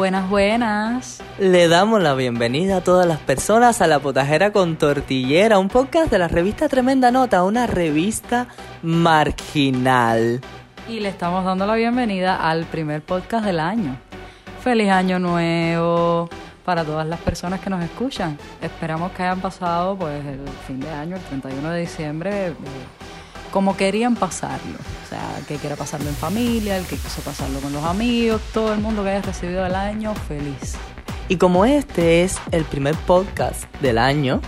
Buenas, buenas. Le damos la bienvenida a todas las personas a La Potajera con Tortillera, un podcast de la revista Tremenda Nota, una revista marginal. Y le estamos dando la bienvenida al primer podcast del año. Feliz año nuevo para todas las personas que nos escuchan. Esperamos que hayan pasado pues el fin de año, el 31 de diciembre, eh, como querían pasarlo. O sea, el que quiera pasarlo en familia, el que quiso pasarlo con los amigos, todo el mundo que haya recibido el año, feliz. Y como este es el primer podcast del año,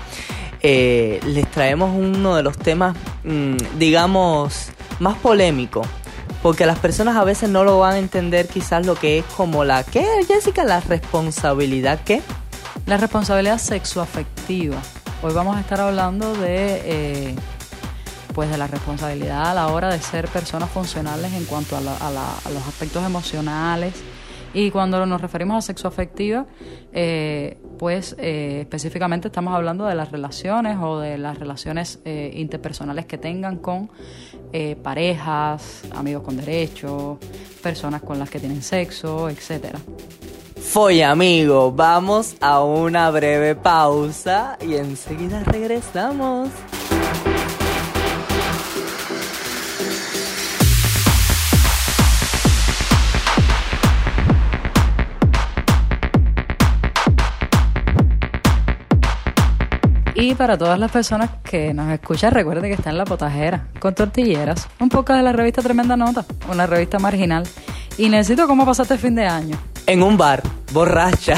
eh, les traemos uno de los temas, mm, digamos, más polémicos. Porque las personas a veces no lo van a entender quizás lo que es como la... ¿Qué, Jessica? La responsabilidad, ¿qué? La responsabilidad sexoafectiva. Hoy vamos a estar hablando de... Eh, pues de la responsabilidad a la hora de ser personas funcionales en cuanto a, los aspectos emocionales. Y cuando nos referimos a sexo afectiva, eh, pues eh, específicamente estamos hablando de las relaciones o de las relaciones eh, interpersonales que tengan con parejas, amigos con derechos, personas con las que tienen sexo, etcétera. Foy amigo, vamos a una breve pausa y enseguida regresamos. Y para todas las personas que nos escuchan, recuerden que está en La Potajera, con tortilleras, un poco de la revista Tremenda Nota, una revista marginal. Y necesito cómo pasaste el fin de año. En un bar, borracha.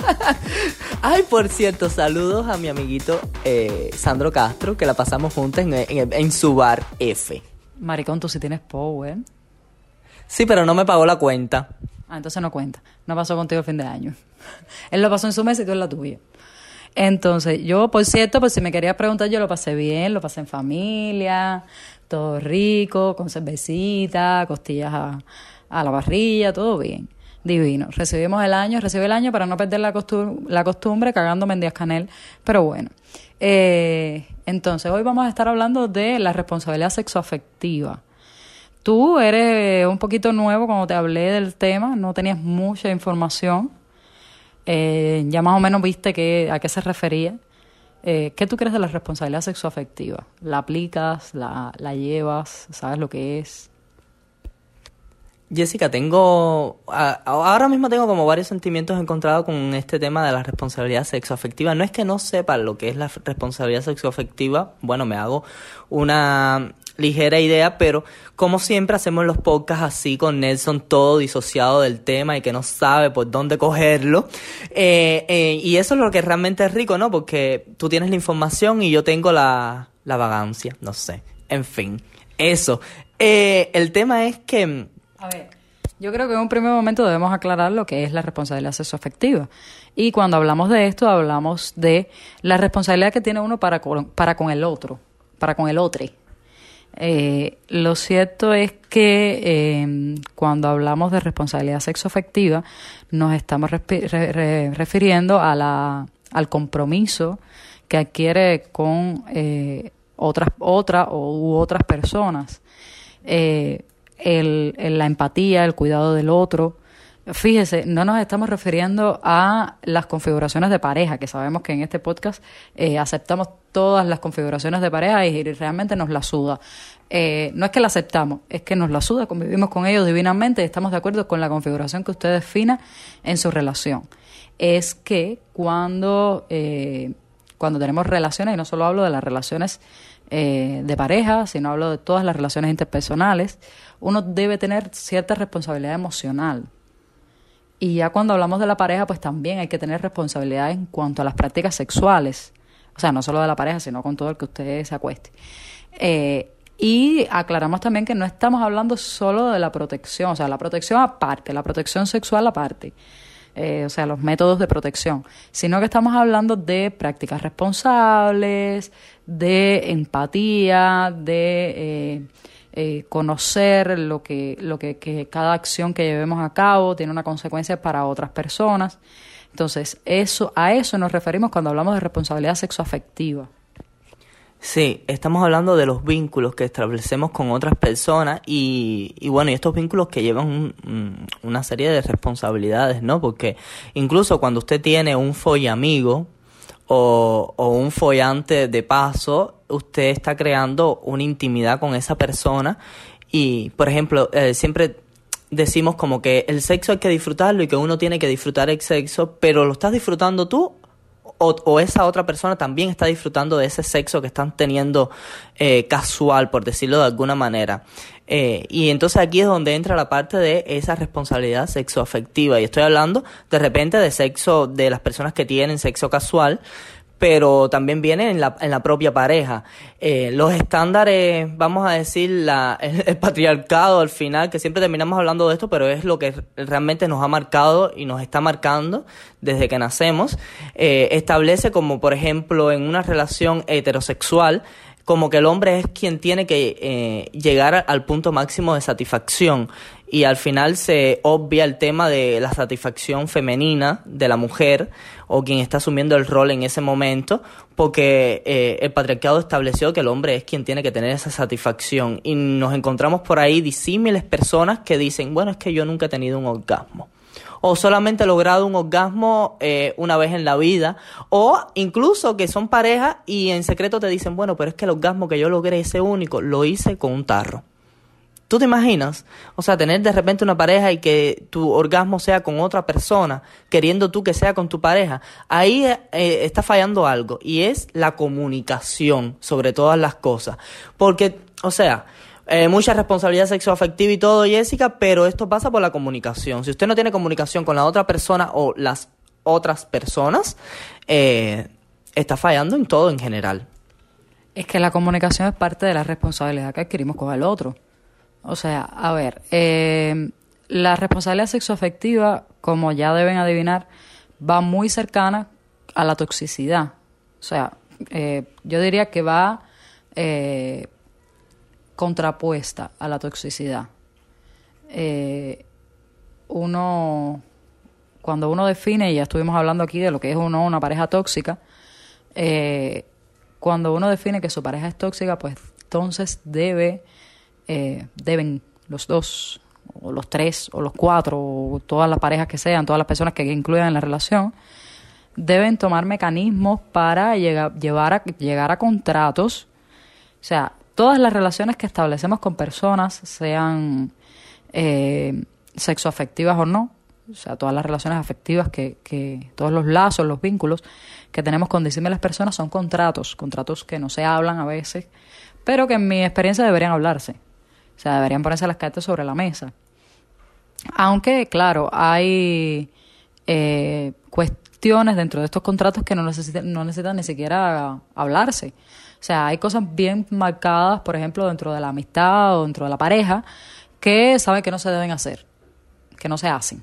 Ay, por cierto, saludos a mi amiguito eh, Sandro Castro, que la pasamos juntos en, su bar F. Maricón, tú sí tienes power. Sí, pero no me pagó la cuenta. Ah, entonces no cuenta. No pasó contigo el fin de año. Él lo pasó en su mes y tú en la tuya. Entonces, yo, por cierto, pues si me querías preguntar, yo lo pasé bien, lo pasé en familia, todo rico, con cervecita, costillas a, la barrilla, todo bien. Divino. Recibimos el año, recibí el año para no perder la, la costumbre cagándome en Canel, pero bueno. Eh, entonces, hoy vamos a estar hablando de la responsabilidad sexoafectiva. Tú eres un poquito nuevo cuando te hablé del tema, no tenías mucha información. Eh, ya más o menos viste que, a qué se refería. Eh, ¿Qué tú crees de la responsabilidad sexoafectiva? ¿La aplicas? La, ¿La llevas? ¿Sabes lo que es? Jessica, tengo. ahora mismo tengo como varios sentimientos encontrados con este tema de la responsabilidad sexoafectiva. No es que no sepa lo que es la responsabilidad sexoafectiva. Bueno, me hago una ligera idea, pero como siempre hacemos los podcasts así con Nelson todo disociado del tema y que no sabe por dónde cogerlo. Eh, eh, y eso es lo que realmente es rico, ¿no? Porque tú tienes la información y yo tengo la, la vagancia, no sé. En fin, eso. Eh, el tema es que... A ver. Yo creo que en un primer momento debemos aclarar lo que es la responsabilidad sexoafectiva. Y cuando hablamos de esto, hablamos de la responsabilidad que tiene uno para para con el otro, para con el otro. Eh, lo cierto es que eh, cuando hablamos de responsabilidad sexoafectiva nos estamos refiriendo a la, al compromiso que adquiere con eh, otras otra, u otras personas. El, la empatía, el cuidado del otro, Fíjese, no nos estamos refiriendo a las configuraciones de pareja, que sabemos que en este podcast eh, aceptamos todas las configuraciones de pareja y realmente nos la suda. Eh, no es que la aceptamos, es que nos la suda, convivimos con ellos divinamente y estamos de acuerdo con la configuración que usted defina en su relación. Es que cuando, eh, cuando tenemos relaciones, y no solo hablo de las relaciones de pareja, sino hablo de todas las relaciones interpersonales, uno debe tener cierta responsabilidad emocional y ya cuando hablamos de la pareja, pues también hay que tener responsabilidad en cuanto a las prácticas sexuales. O sea, no solo de la pareja, sino con todo el que usted se acueste. Eh, y aclaramos también que no estamos hablando solo de la protección, o sea, la protección aparte, la protección sexual aparte. Eh, o sea, los métodos de protección, sino que estamos hablando de prácticas responsables, de empatía, de eh, eh, conocer lo que, lo que, cada acción que llevemos a cabo tiene una consecuencia para otras personas. Entonces, eso, a eso nos referimos cuando hablamos de responsabilidad sexoafectiva. Sí, estamos hablando de los vínculos que establecemos con otras personas y, y bueno, y estos vínculos que llevan una serie de responsabilidades, ¿no? Porque incluso cuando usted tiene un follamigo o, o un follante de paso, usted está creando una intimidad con esa persona y, por ejemplo, eh, siempre decimos como que el sexo hay que disfrutarlo y que uno tiene que disfrutar el sexo, pero ¿lo estás disfrutando tú o, esa otra persona también está disfrutando de ese sexo que están teniendo eh, casual, por decirlo de alguna manera. Eh, y entonces aquí es donde entra la parte de esa responsabilidad sexoafectiva. Y estoy hablando de repente de sexo de las personas que tienen sexo casual, pero también viene en la, en la propia pareja. Eh, los estándares, vamos a decir, la, el, patriarcado al final, que siempre terminamos hablando de esto, pero es lo que realmente nos ha marcado y nos está marcando desde que nacemos, eh, establece como, por ejemplo, en una relación heterosexual, como que el hombre es quien tiene que eh, llegar al punto máximo de satisfacción. Y al final se obvia el tema de la satisfacción femenina de la mujer o quien está asumiendo el rol en ese momento, porque eh, el patriarcado estableció que el hombre es quien tiene que tener esa satisfacción. Y nos encontramos por ahí disímiles personas que dicen, bueno, es que yo nunca he tenido un orgasmo o solamente logrado un orgasmo eh, una vez en la vida, o incluso que son parejas y en secreto te dicen, bueno, pero es que el orgasmo que yo logré, ese único, lo hice con un tarro. ¿Tú te imaginas? O sea, tener de repente una pareja y que tu orgasmo sea con otra persona, queriendo tú que sea con tu pareja. Ahí eh, está fallando algo y es la comunicación sobre todas las cosas. Porque, o sea, eh, mucha responsabilidad sexoafectiva y todo, Jessica, pero esto pasa por la comunicación. Si usted no tiene comunicación con la otra persona o las otras personas, eh, está fallando en todo en general. Es que la comunicación es parte de la responsabilidad que adquirimos con el otro. O sea, a ver, eh, la responsabilidad sexoafectiva, como ya deben adivinar, va muy cercana a la toxicidad. O sea, eh, yo diría que va contrapuesta a la toxicidad. uno, cuando uno define, y ya estuvimos hablando aquí de lo que es uno una pareja tóxica, cuando uno define que su pareja es tóxica, pues entonces debe eh, deben los dos, o los tres, o los cuatro, o todas las parejas que sean, todas las personas que incluyan en la relación, deben tomar mecanismos para llegar, llevar a, llegar a contratos. O sea, todas las relaciones que establecemos con personas, sean eh, sexoafectivas o no, o sea, todas las relaciones afectivas que, que, todos los lazos, los vínculos que tenemos con las personas son contratos, contratos que no se hablan a veces, pero que en mi experiencia deberían hablarse. O sea, deberían ponerse las cartas sobre la mesa. Aunque, claro, hay eh, cuestiones dentro de estos contratos que no necesitan, no necesitan ni siquiera hablarse. O sea, hay cosas bien marcadas, por ejemplo, dentro de la amistad o dentro de la pareja, que saben que no se deben hacer, que no se hacen.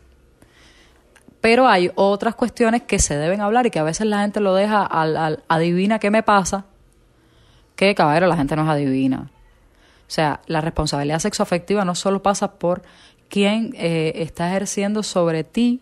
Pero hay otras cuestiones que se deben hablar y que a veces la gente lo deja al, al adivina qué me pasa, que caballero, la gente no adivina. O sea, la responsabilidad sexoafectiva no solo pasa por quién eh, está ejerciendo sobre ti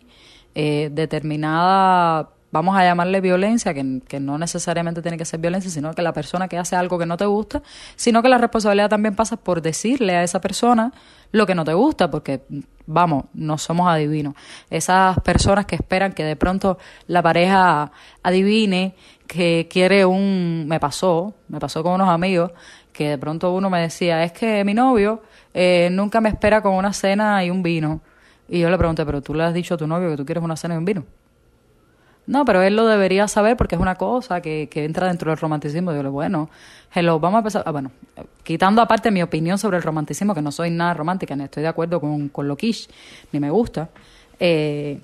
eh, determinada, vamos a llamarle violencia, que, que, no necesariamente tiene que ser violencia, sino que la persona que hace algo que no te gusta, sino que la responsabilidad también pasa por decirle a esa persona lo que no te gusta, porque vamos, no somos adivinos. Esas personas que esperan que de pronto la pareja adivine que quiere un... Me pasó, me pasó con unos amigos que de pronto uno me decía, es que mi novio eh, nunca me espera con una cena y un vino. Y yo le pregunté, pero tú le has dicho a tu novio que tú quieres una cena y un vino. No, pero él lo debería saber porque es una cosa que, que entra dentro del romanticismo. Yo le bueno, hello, vamos a empezar. Ah, bueno, quitando aparte mi opinión sobre el romanticismo, que no soy nada romántica, ni estoy de acuerdo con, con lo quiche, ni me gusta. Eh,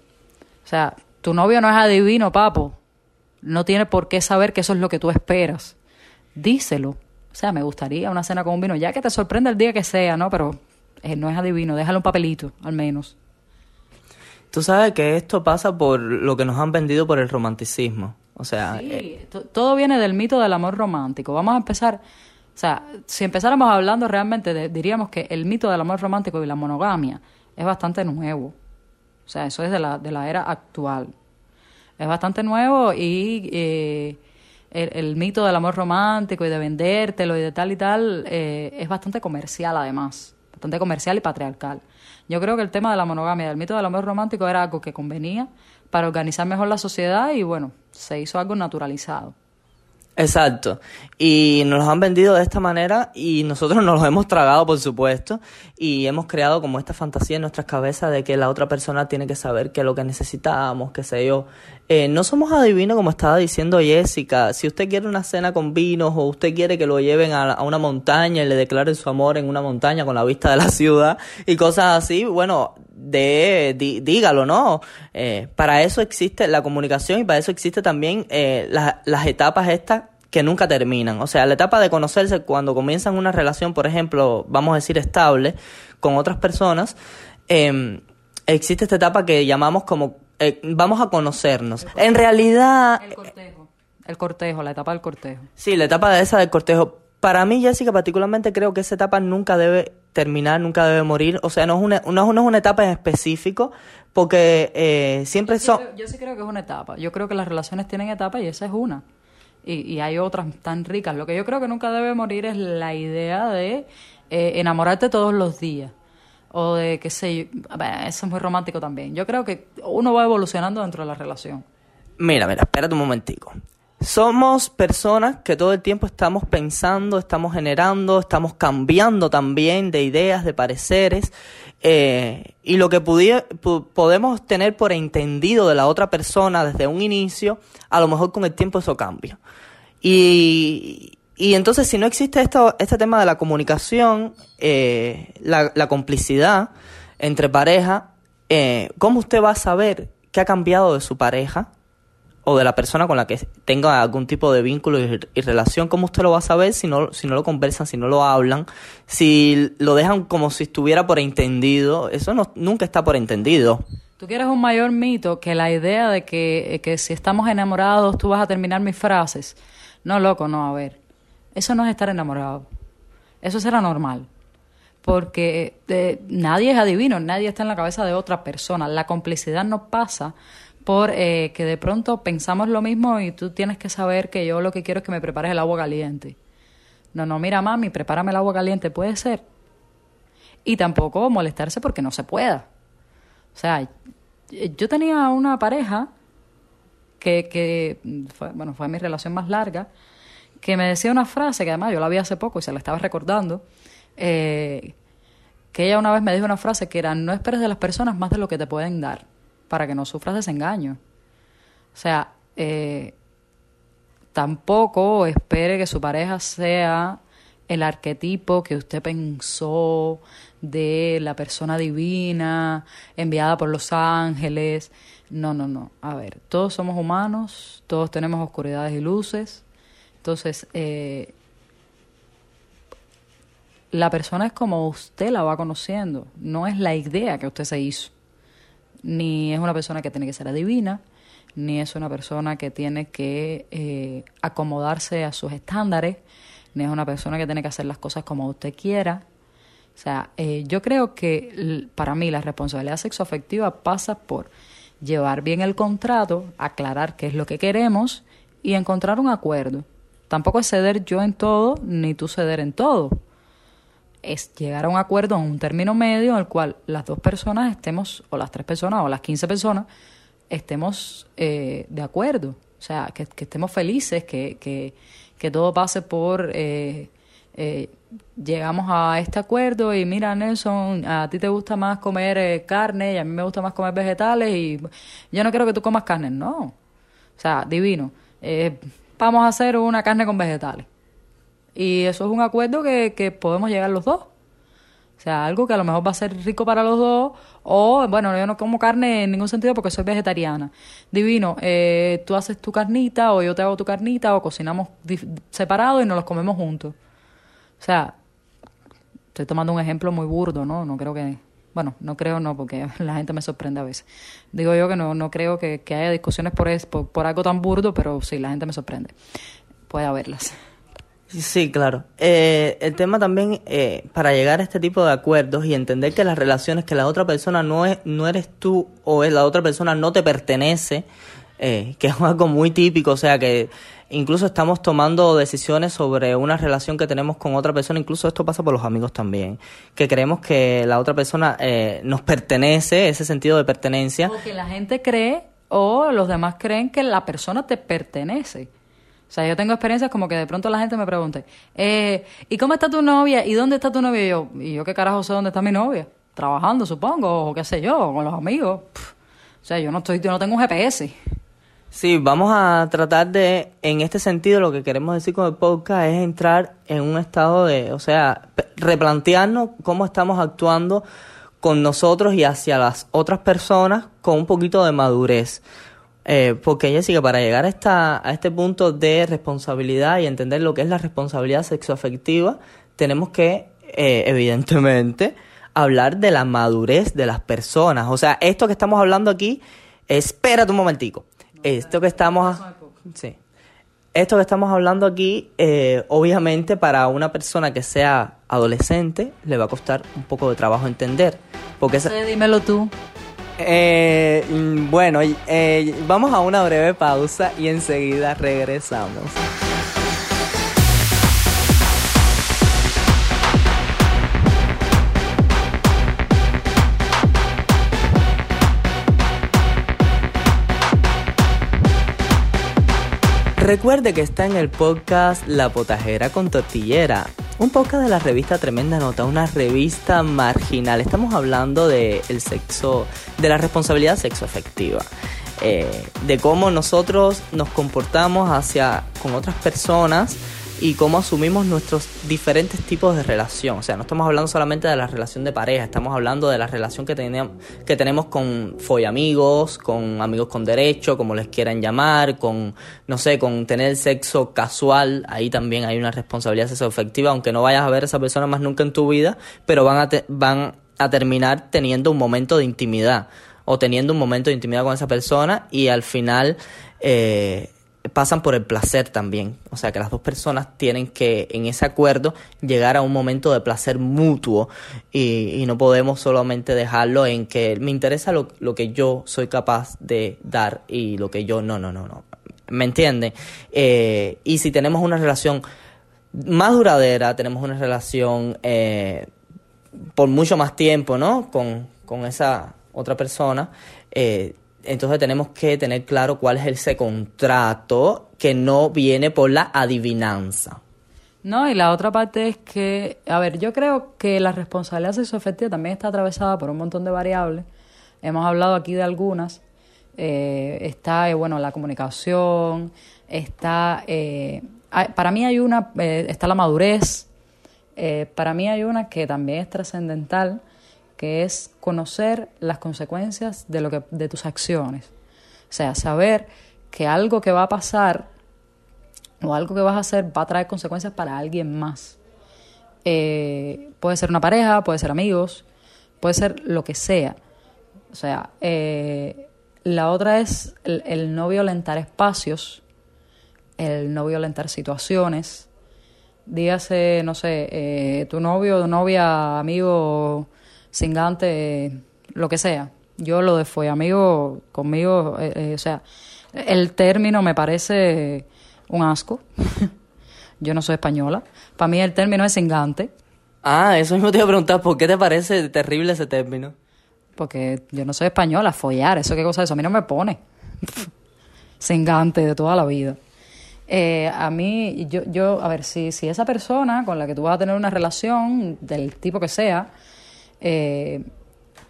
o sea, tu novio no es adivino, papo. No tiene por qué saber que eso es lo que tú esperas. Díselo. O sea, me gustaría una cena con un vino, ya que te sorprenda el día que sea, ¿no? Pero eh, no es adivino, déjale un papelito, al menos. Tú sabes que esto pasa por lo que nos han vendido por el romanticismo. O sea, sí, eh, todo viene del mito del amor romántico. Vamos a empezar, o sea, si empezáramos hablando realmente, diríamos que el mito del amor romántico y la monogamia es bastante nuevo. O sea, eso es de la, de la era actual. Es bastante nuevo y eh, el, mito del amor romántico y de vendértelo y de tal y tal eh, es bastante comercial además, comercial y patriarcal. Yo creo que el tema de la monogamia, del mito del amor romántico era algo que convenía para organizar mejor la sociedad y bueno, se hizo algo naturalizado. Exacto. Y nos los han vendido de esta manera y nosotros nos los hemos tragado, por supuesto, y hemos creado como esta fantasía en nuestras cabezas de que la otra persona tiene que saber qué es lo que necesitamos, qué sé yo. Eh, no somos adivinos, como estaba diciendo Jessica. Si usted quiere una cena con vinos o usted quiere que lo lleven a, una montaña y le declaren su amor en una montaña con la vista de la ciudad y cosas así, bueno, de, dígalo, ¿no? Eh, para eso existe la comunicación y para eso existe también eh, las etapas estas que nunca terminan. O sea, la etapa de conocerse cuando comienzan una relación, por ejemplo, vamos a decir estable, con otras personas, em, existe esta etapa que llamamos como eh, vamos a conocernos. En realidad... El cortejo. El cortejo, la etapa del cortejo. Sí, la etapa de esa del cortejo. Para mí, Jessica, particularmente creo que esa etapa nunca debe terminar, nunca debe morir. O sea, no es una, no, es una etapa en específico, porque eh, siempre son... yo sí creo que es una etapa. Yo creo que las relaciones tienen etapas y esa es una y, hay otras tan ricas. Lo que yo creo que nunca debe morir es la idea de eh, enamorarte todos los días. O de, qué sé yo, eso es muy romántico también. Yo creo que uno va evolucionando dentro de la relación. Mira, mira, espérate un momentico. Somos personas que todo el tiempo estamos pensando, estamos generando, estamos cambiando también de ideas, de pareceres. Eh, y lo que podemos tener por entendido de la otra persona desde un inicio, a lo mejor con el tiempo eso cambia. Y, y entonces si no existe esto, este tema de la comunicación, eh, la, la, complicidad entre pareja, eh, ¿cómo usted va a saber qué ha cambiado de su pareja? o de la persona con la que tenga algún tipo de vínculo y, relación, ¿cómo usted lo va a saber si no, si no lo conversan, si no lo hablan, si lo dejan como si estuviera por entendido? Eso no, nunca está por entendido. Tú quieres un mayor mito que la idea de que, que si estamos enamorados tú vas a terminar mis frases. No, loco, no, a ver. Eso no es estar enamorado. Eso será normal. Porque eh, nadie es adivino, nadie está en la cabeza de otra persona. La complicidad no pasa por eh, que de pronto pensamos lo mismo y tú tienes que saber que yo lo que quiero es que me prepares el agua caliente. No, no, mira mami, prepárame el agua caliente, puede ser. Y tampoco molestarse porque no se pueda. O sea, yo tenía una pareja que, que fue, bueno, fue mi relación más larga, que me decía una frase que además yo la vi hace poco y se la estaba recordando, eh, que ella una vez me dijo una frase que era, no esperes de las personas más de lo que te pueden dar para que no sufras desengaño. O sea, eh, tampoco espere que su pareja sea el arquetipo que usted pensó de la persona divina enviada por los ángeles. No, no, no. A ver, todos somos humanos, todos tenemos oscuridades y luces. Entonces, eh, la persona es como usted la va conociendo, no es la idea que usted se hizo ni es una persona que tiene que ser adivina, ni es una persona que tiene que eh, acomodarse a sus estándares, ni es una persona que tiene que hacer las cosas como usted quiera. O sea, eh, yo creo que para mí la responsabilidad sexoafectiva pasa por llevar bien el contrato, aclarar qué es lo que queremos y encontrar un acuerdo. Tampoco es ceder yo en todo, ni tú ceder en todo es llegar a un acuerdo en un término medio en el cual las dos personas estemos, o las tres personas, o las quince personas, estemos eh, de acuerdo. O sea, que, estemos felices, que, que, que, todo pase por... Eh, eh, llegamos a este acuerdo y mira Nelson, a ti te gusta más comer carne y a mí me gusta más comer vegetales y yo no quiero que tú comas carne, no. O sea, divino. Vamos a hacer una carne con vegetales. Y eso es un acuerdo que, que podemos llegar los dos. O sea, algo que a lo mejor va a ser rico para los dos. O, bueno, yo no como carne en ningún sentido porque soy vegetariana. Divino, eh, tú haces tu carnita o yo te hago tu carnita o cocinamos separado y nos los comemos juntos. O sea, estoy tomando un ejemplo muy burdo, ¿no? No creo que... Bueno, no creo no, porque la gente me sorprende a veces. Digo yo que no, no creo que, haya discusiones por, por, por algo tan burdo, pero sí, la gente me sorprende. Puede haberlas. Sí, claro. Eh, el tema también, eh, para llegar a este tipo de acuerdos y entender que las relaciones, que la otra persona no, es, no eres tú o es la otra persona no te pertenece, eh, que es algo muy típico, o sea que incluso estamos tomando decisiones sobre una relación que tenemos con otra persona, incluso esto pasa por los amigos también, que creemos que la otra persona eh, nos pertenece, ese sentido de pertenencia. O que la gente cree o los demás creen que la persona te pertenece. O sea, yo tengo experiencias como que de pronto la gente me pregunte, eh, ¿y cómo está tu novia? ¿Y dónde está tu novia? Y yo, ¿y yo qué carajo sé dónde está mi novia? Trabajando, supongo, o qué sé yo, con los amigos. O sea, yo no estoy, yo no tengo un GPS. Sí, vamos a tratar de, en este sentido, lo que queremos decir con el podcast es entrar en un estado de, o sea, replantearnos cómo estamos actuando con nosotros y hacia las otras personas con un poquito de madurez. Eh, porque Jessica, para llegar a, esta, a este punto de responsabilidad y entender lo que es la responsabilidad sexoafectiva, tenemos que, eh, evidentemente, hablar de la madurez de las personas. O sea, esto que estamos hablando aquí, espérate un momentico. Esto que estamos... Sí. Esto que estamos hablando aquí, eh, obviamente para una persona que sea adolescente, le va a costar un poco de trabajo entender. Porque dímelo tú. Eh, mm, bueno, eh, vamos a una breve pausa y enseguida regresamos. Recuerde que está en el podcast La Potajera con Tortillera, un podcast de la revista Tremenda Nota, una revista marginal. Estamos hablando de el sexo, de la responsabilidad sexoafectiva. Eh, de cómo nosotros nos comportamos hacia con otras personas y cómo asumimos nuestros diferentes tipos de relación. O sea, no estamos hablando solamente de la relación de pareja, estamos hablando de la relación que, tenemos, que tenemos con amigos, con amigos con derecho, como les quieran llamar, con, no sé, con tener sexo casual. Ahí también hay una responsabilidad sexoafectiva, aunque no vayas a ver a esa persona más nunca en tu vida, pero van a, van a terminar teniendo un momento de intimidad o teniendo un momento de intimidad con esa persona y al final eh, pasan por el placer también. O sea, que las dos personas tienen que, en ese acuerdo, llegar a un momento de placer mutuo y, no podemos solamente dejarlo en que me interesa lo, lo, que yo soy capaz de dar y lo que yo no, no, no, no. ¿Me entiende? Eh, y si tenemos una relación más duradera, tenemos una relación eh, por mucho más tiempo, ¿no? Con, con esa otra persona, eh, entonces tenemos que tener claro cuál es ese contrato que no viene por la adivinanza. No, y la otra parte es que, a ver, yo creo que la responsabilidad sexoafectiva también está atravesada por un montón de variables. Hemos hablado aquí de algunas. Eh, está, eh, bueno, la comunicación, está, eh, para mí hay una, está la madurez, para mí hay una que también es trascendental, que es conocer las consecuencias de, lo que, de tus acciones. O sea, saber que algo que va a pasar o algo que vas a hacer va a traer consecuencias para alguien más. Eh, puede ser una pareja, puede ser amigos, puede ser lo que sea. O sea, eh, la otra es el, no violentar espacios, el no violentar situaciones. Dígase, no sé, eh, tu novio, tu novia, amigo, cingante, lo que sea. Yo lo de fue amigo conmigo, eh, eh, o sea, el término me parece un asco. yo no soy española. Para mí el término es cingante. Ah, eso mismo te iba a preguntar, ¿por qué te parece terrible ese término? Porque yo no soy española, follar, eso qué cosa es eso, a mí no me pone. cingante de toda la vida. Eh, a mí, yo, yo, a ver, si, si esa persona con la que tú vas a tener una relación, del tipo que sea, eh,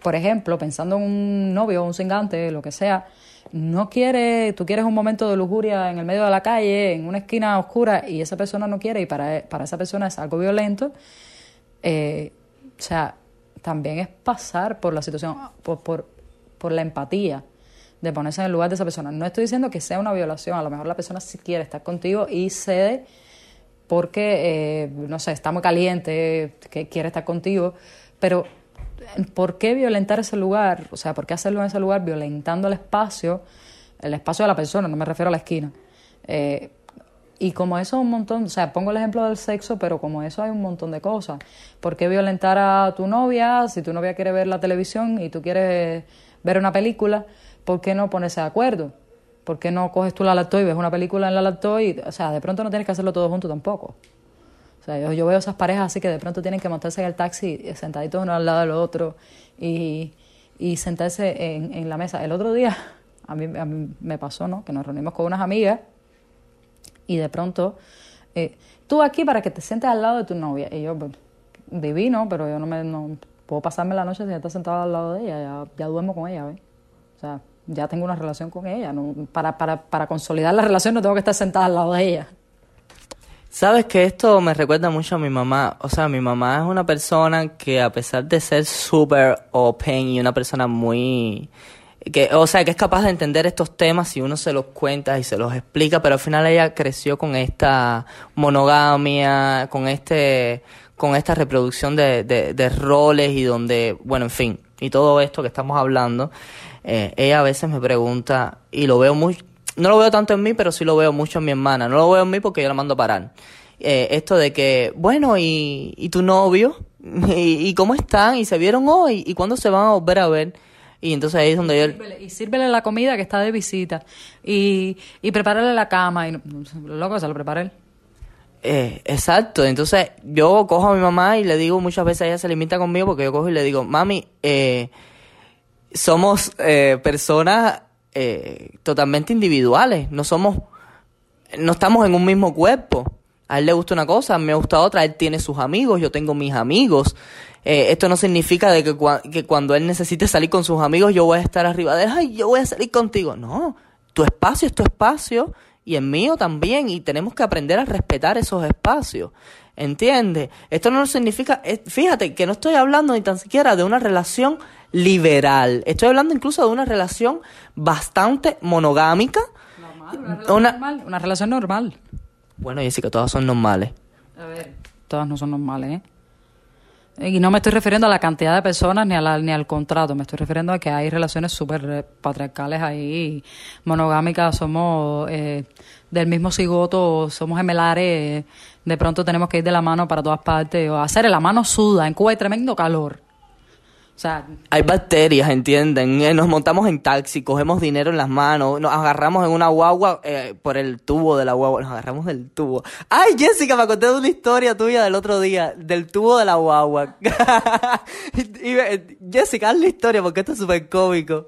por ejemplo, pensando en un novio o un cingante, lo que sea, no quiere, tú quieres un momento de lujuria en el medio de la calle, en una esquina oscura, y esa persona no quiere, y para, para esa persona es algo violento, eh, o sea, también es pasar por la situación, por, por, por, la empatía de ponerse en el lugar de esa persona. No estoy diciendo que sea una violación, a lo mejor la persona sí quiere estar contigo y cede porque, eh, no sé, está muy caliente, que quiere estar contigo, pero ¿por qué violentar ese lugar? O sea, ¿por qué hacerlo en ese lugar violentando el espacio, el espacio de la persona, no me refiero a la esquina? Eh, y como eso un montón, o sea, pongo el ejemplo del sexo, pero como eso hay un montón de cosas. ¿Por qué violentar a tu novia si tu novia quiere ver la televisión y tú quieres ver una película? ¿Por qué no ponerse de acuerdo? ¿Por qué no coges tú la laptop y ves una película en la laptop? Y, o sea, de pronto no tienes que hacerlo todo junto tampoco. O sea, yo, veo esas parejas así que de pronto tienen que montarse en el taxi sentaditos uno al lado del otro y, y sentarse en, en la mesa. El otro día a mí, a mí me pasó, ¿no? Que nos reunimos con unas amigas y de pronto, eh, tú aquí para que te sientes al lado de tu novia. Y yo, pues, divino, pero yo no me no puedo pasarme la noche si ya está sentada al lado de ella, ya, ya duermo con ella, ¿ves? O sea, ya tengo una relación con ella. No, para, para, para consolidar la relación no tengo que estar sentada al lado de ella. Sabes que esto me recuerda mucho a mi mamá. O sea, mi mamá es una persona que a pesar de ser súper open y una persona muy... Que, o sea, que es capaz de entender estos temas si uno se los cuenta y se los explica, pero al final ella creció con esta monogamia, con este con esta reproducción de, de, de roles y donde, bueno, en fin, y todo esto que estamos hablando, eh, ella a veces me pregunta, y lo veo muy, no lo veo tanto en mí, pero sí lo veo mucho en mi hermana, no lo veo en mí porque yo la mando a parar. Eh, esto de que, bueno, ¿y, y tu novio? ¿Y, ¿Y, cómo están? ¿Y se vieron hoy? ¿Y cuándo se van a volver a ver? Y entonces ahí es donde yo... Sírvele, y sírvele la comida que está de visita. Y, y prepárale la cama. Y, loco, se lo prepara él. Eh, exacto, entonces yo cojo a mi mamá y le digo muchas veces ella se limita conmigo porque yo cojo y le digo, mami, eh, somos eh, personas eh, totalmente individuales, no somos, no estamos en un mismo cuerpo. A él le gusta una cosa, a mí me gusta otra, él tiene sus amigos, yo tengo mis amigos. Eh, esto no significa de que, cua que cuando él necesite salir con sus amigos yo voy a estar arriba de él, ay, yo voy a salir contigo. No, tu espacio es tu espacio y el mío también y tenemos que aprender a respetar esos espacios. ¿Entiendes? Esto no significa, fíjate que no estoy hablando ni tan siquiera de una relación liberal, estoy hablando incluso de una relación bastante monogámica. Normal, una, relación una, normal, una relación normal. Bueno, Jessica, todas son normales. A ver, todas no son normales, ¿eh? Y no me estoy refiriendo a la cantidad de personas ni, a la, ni al contrato, me estoy refiriendo a que hay relaciones súper patriarcales ahí, monogámicas, somos eh, del mismo cigoto, somos gemelares, de pronto tenemos que ir de la mano para todas partes, o hacer la mano suda, en Cuba hay tremendo calor. O sea, hay bacterias, ¿entienden? Eh, nos montamos en taxi, cogemos dinero en las manos, nos agarramos en una guagua eh, por el tubo de la guagua, nos agarramos del tubo. Ay, Jessica, me conté de una historia tuya del otro día, del tubo de la guagua. y, y, Jessica, haz la historia porque esto es súper cómico.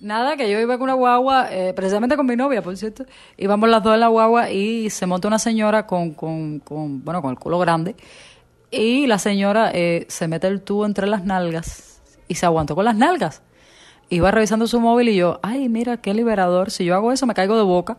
Nada, que yo iba con una guagua, eh, precisamente con mi novia, por cierto, íbamos las dos en la guagua y se monta una señora con, con, con bueno, con el culo grande y la señora eh, se mete el tubo entre las nalgas y se aguantó con las nalgas. Iba revisando su móvil y yo, ay, mira, qué liberador. Si yo hago eso, me caigo de boca.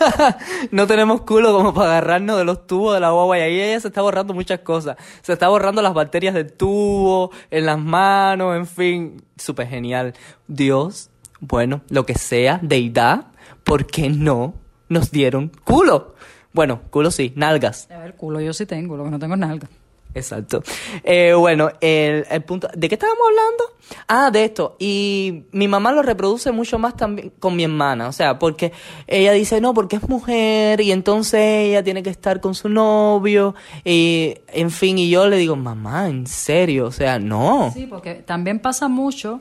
no tenemos culo como para agarrarnos de los tubos de la guagua y ahí ella se está borrando muchas cosas. Se está borrando las bacterias del tubo, en las manos, en fin. Súper genial. Dios, bueno, lo que sea, deidad, ¿por qué no nos dieron culo? Bueno, culo sí, nalgas. A ver, culo yo sí tengo, lo que no tengo es nalgas. Exacto. Eh, bueno, el, el, punto. ¿De qué estábamos hablando? Ah, de esto. Y mi mamá lo reproduce mucho más también con mi hermana. O sea, porque ella dice, no, porque es mujer y entonces ella tiene que estar con su novio. Y, en fin, y yo le digo, mamá, en serio. O sea, no. Sí, porque también pasa mucho.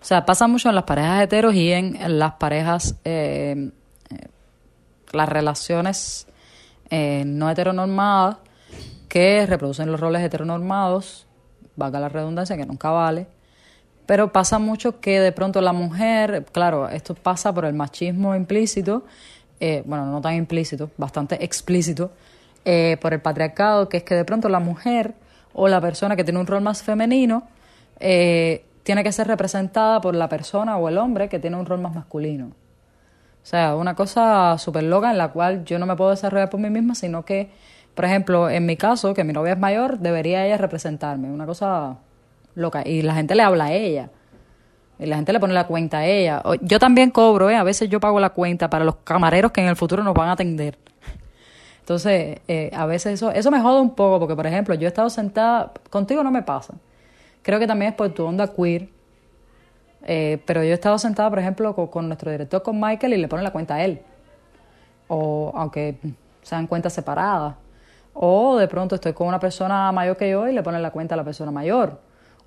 O sea, pasa mucho en las parejas heteros y en, las parejas. Eh, eh, las relaciones eh, no heteronormadas que reproducen los roles heteronormados, valga la redundancia, que nunca vale. Pero pasa mucho que de pronto la mujer, claro, esto pasa por el machismo implícito, eh, bueno, no tan implícito, bastante explícito, eh, por el patriarcado, que es que de pronto la mujer o la persona que tiene un rol más femenino eh, tiene que ser representada por la persona o el hombre que tiene un rol más masculino. O sea, una cosa súper loca en la cual yo no me puedo desarrollar por mí misma, sino que por ejemplo, en mi caso, que mi novia es mayor, debería ella representarme, una cosa loca. Y la gente le habla a ella. Y la gente le pone la cuenta a ella. Yo también cobro, ¿eh? A veces yo pago la cuenta para los camareros que en el futuro nos van a atender. Entonces, eh, a veces eso, eso me jode un poco, porque, por ejemplo, yo he estado sentada, contigo no me pasa. Creo que también es por tu onda queer. Eh, pero yo he estado sentada, por ejemplo, con, con, nuestro director, con Michael, y le pone la cuenta a él. O aunque sean cuentas separadas. O de pronto estoy con una persona mayor que yo y le ponen la cuenta a la persona mayor.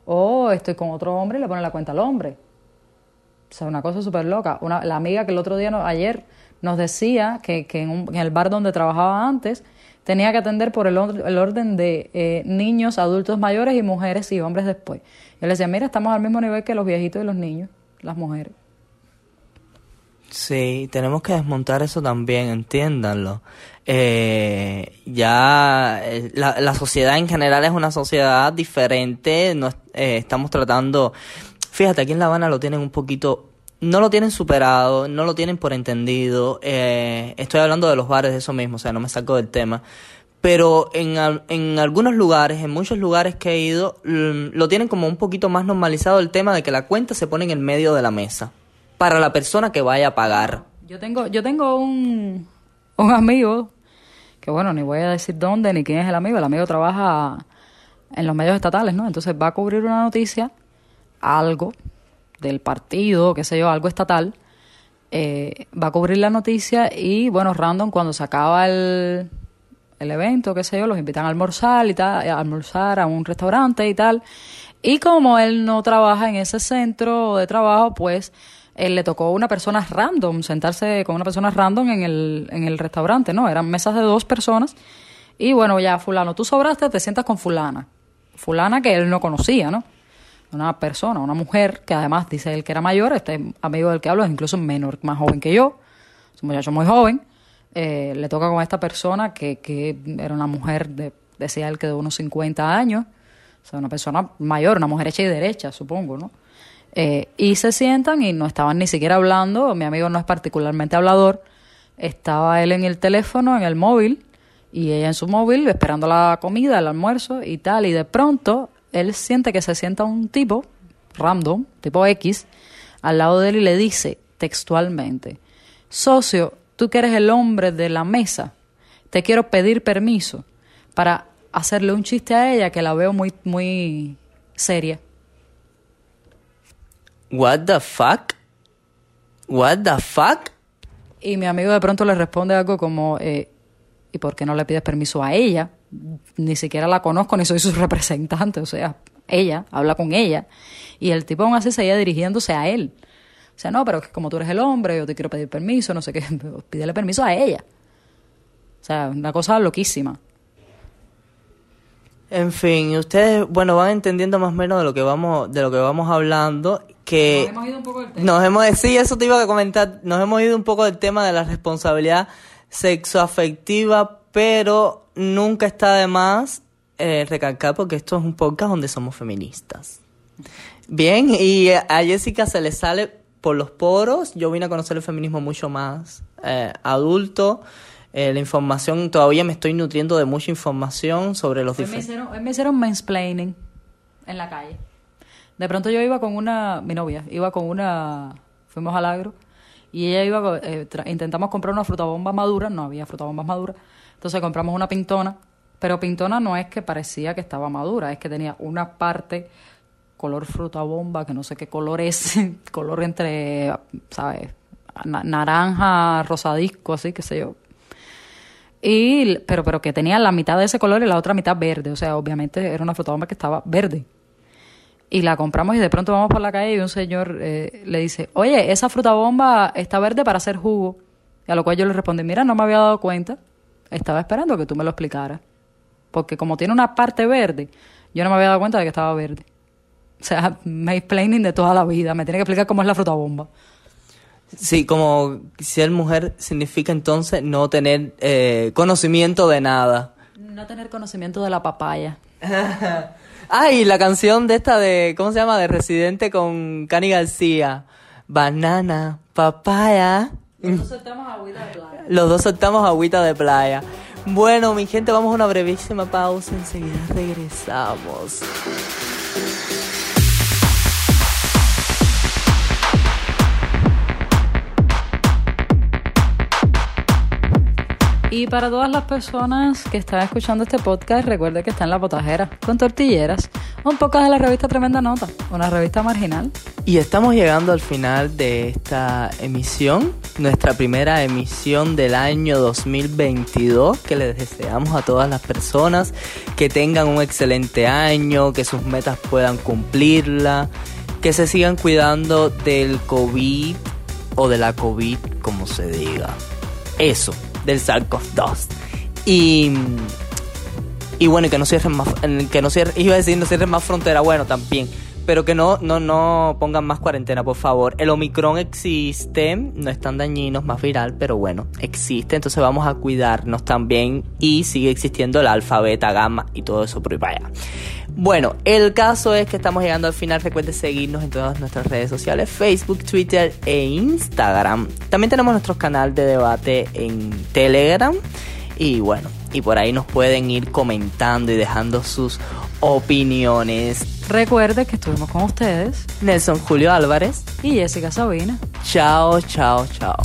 O estoy con otro hombre y le ponen la cuenta al hombre. O sea, una cosa súper loca. Una, la amiga que el otro día, no, ayer, nos decía que, que en, un- en el bar donde trabajaba antes tenía que atender por el, el orden de eh, niños, adultos mayores y mujeres y hombres después. Yo le decía, mira, estamos al mismo nivel que los viejitos y los niños, las mujeres. Sí, tenemos que desmontar eso también, entiéndanlo. Eh, ya eh, la, la sociedad en general es una sociedad diferente, no eh, estamos tratando, fíjate, aquí en La Habana lo tienen un poquito, no lo tienen superado, no lo tienen por entendido, eh, estoy hablando de los bares, de eso mismo, o sea, no me saco del tema. Pero en, en algunos lugares, en muchos lugares que he ido, mm, lo tienen como un poquito más normalizado el tema de que la cuenta se pone en el medio de la mesa para la persona que vaya a pagar. Yo tengo, yo tengo un, un amigo, que bueno, ni voy a decir dónde ni quién es el amigo. El amigo trabaja en los medios estatales, ¿no? Entonces va a cubrir una noticia, algo del partido, qué sé yo, algo estatal. eh, va a cubrir la noticia y, bueno, random, cuando se acaba el, el evento, qué sé yo, los invitan a almorzar y tal, a almorzar a un restaurante y tal. Y como él no trabaja en ese centro de trabajo, pues él le tocó a una persona random, sentarse con una persona random en el, en el restaurante, ¿no? Eran mesas de dos personas. Y bueno, ya fulano, tú sobraste, te sientas con fulana. Fulana que él no conocía, ¿no? Una persona, una mujer, que además dice él que era mayor, este amigo del que hablo es incluso menor, más joven que yo, es un muchacho muy joven, eh, le toca con esta persona que, que era una mujer, de, decía él que de unos 50 años, o sea, una persona mayor, una mujer hecha y derecha, supongo, ¿no? Eh, y se sientan y no estaban ni siquiera hablando, mi amigo no es particularmente hablador, estaba él en el teléfono, en el móvil, y ella en su móvil esperando la comida, el almuerzo y tal, y de pronto él siente que se sienta un tipo, random, tipo X, al lado de él y le dice textualmente, socio, tú que eres el hombre de la mesa, te quiero pedir permiso para hacerle un chiste a ella que la veo muy, muy seria. What the fuck? What the fuck? Y mi amigo de pronto le responde algo como, eh, ¿y por qué no le pides permiso a ella? Ni siquiera la conozco ni soy su representante, o sea, ella, habla con ella. Y el tipo aún así seguía dirigiéndose a él. O sea, no, pero como tú eres el hombre, yo te quiero pedir permiso, no sé qué, pídele permiso a ella. O sea, una cosa loquísima. En fin, ustedes, bueno, van entendiendo más o menos de lo que vamos, de lo que vamos hablando, que Nos hemos ido un poco del tema. nos hemos, sí, eso te iba a comentar, nos hemos ido un poco del tema de la responsabilidad sexoafectiva, pero nunca está de más eh, recalcar porque esto es un podcast donde somos feministas. Bien, y a Jessica se le sale por los poros. Yo vine a conocer el feminismo mucho más eh, adulto. Eh, la información, todavía me estoy nutriendo de mucha información sobre los Hoy me, diferentes... hicieron, hoy me hicieron mansplaining en la calle. De pronto yo iba con una, mi novia, iba con una, fuimos al agro y ella iba, eh, tra- intentamos comprar una frutabomba madura, no había frutabombas maduras, entonces compramos una pintona, pero pintona no es que parecía que estaba madura, es que tenía una parte color frutabomba, que no sé qué color es, color entre, ¿sabes? Na- naranja, rosadisco, así, qué sé yo, y, pero, pero que tenía la mitad de ese color y la otra mitad verde. O sea, obviamente era una frutabomba que estaba verde. Y la compramos y de pronto vamos por la calle y un señor eh, le dice, oye, esa frutabomba está verde para hacer jugo. Y a lo cual yo le respondí, mira, no me había dado cuenta. Estaba esperando que tú me lo explicaras. Porque como tiene una parte verde, yo no me había dado cuenta de que estaba verde. O sea, explaining de toda la vida. Me tiene que explicar cómo es la frutabomba. Sí, como ser mujer significa entonces no tener eh, conocimiento de nada. No tener conocimiento de la papaya. Ay, la canción de esta de, ¿cómo se llama? De Residente con Cani García. Banana, papaya. Nosotros estamos agüita de playa. Los dos soltamos agüita de playa. Bueno, mi gente, vamos a una brevísima pausa. Enseguida regresamos. Y para todas las personas que están escuchando este podcast, recuerde que está en la potajera con tortilleras, un podcast de la revista Tremenda Nota, una revista marginal. Y estamos llegando al final de esta emisión, nuestra primera emisión del año 2022, que les deseamos a todas las personas que tengan un excelente año, que sus metas puedan cumplirla, que se sigan cuidando del COVID o de la COVID, como se diga. Eso, del SARS-CoV-2. Y y bueno, que no cierren más, que no cierren, iba a decir no cierren más frontera, bueno, también, pero que no, no, no pongan más cuarentena, por favor. El Omicron existe, no es tan dañino, es más viral, pero bueno, existe, entonces vamos a cuidarnos también y sigue existiendo el alfa, beta, gamma y todo eso por ahí vaya. Bueno, el caso es que estamos llegando al final. Recuerde seguirnos en todas nuestras redes sociales, Facebook, Twitter e Instagram. También tenemos nuestro canal de debate en Telegram. Y bueno, y por ahí nos pueden ir comentando y dejando sus opiniones. Recuerde que estuvimos con ustedes Nelson Julio Álvarez y Jessica Sabina. Chao, chao, chao.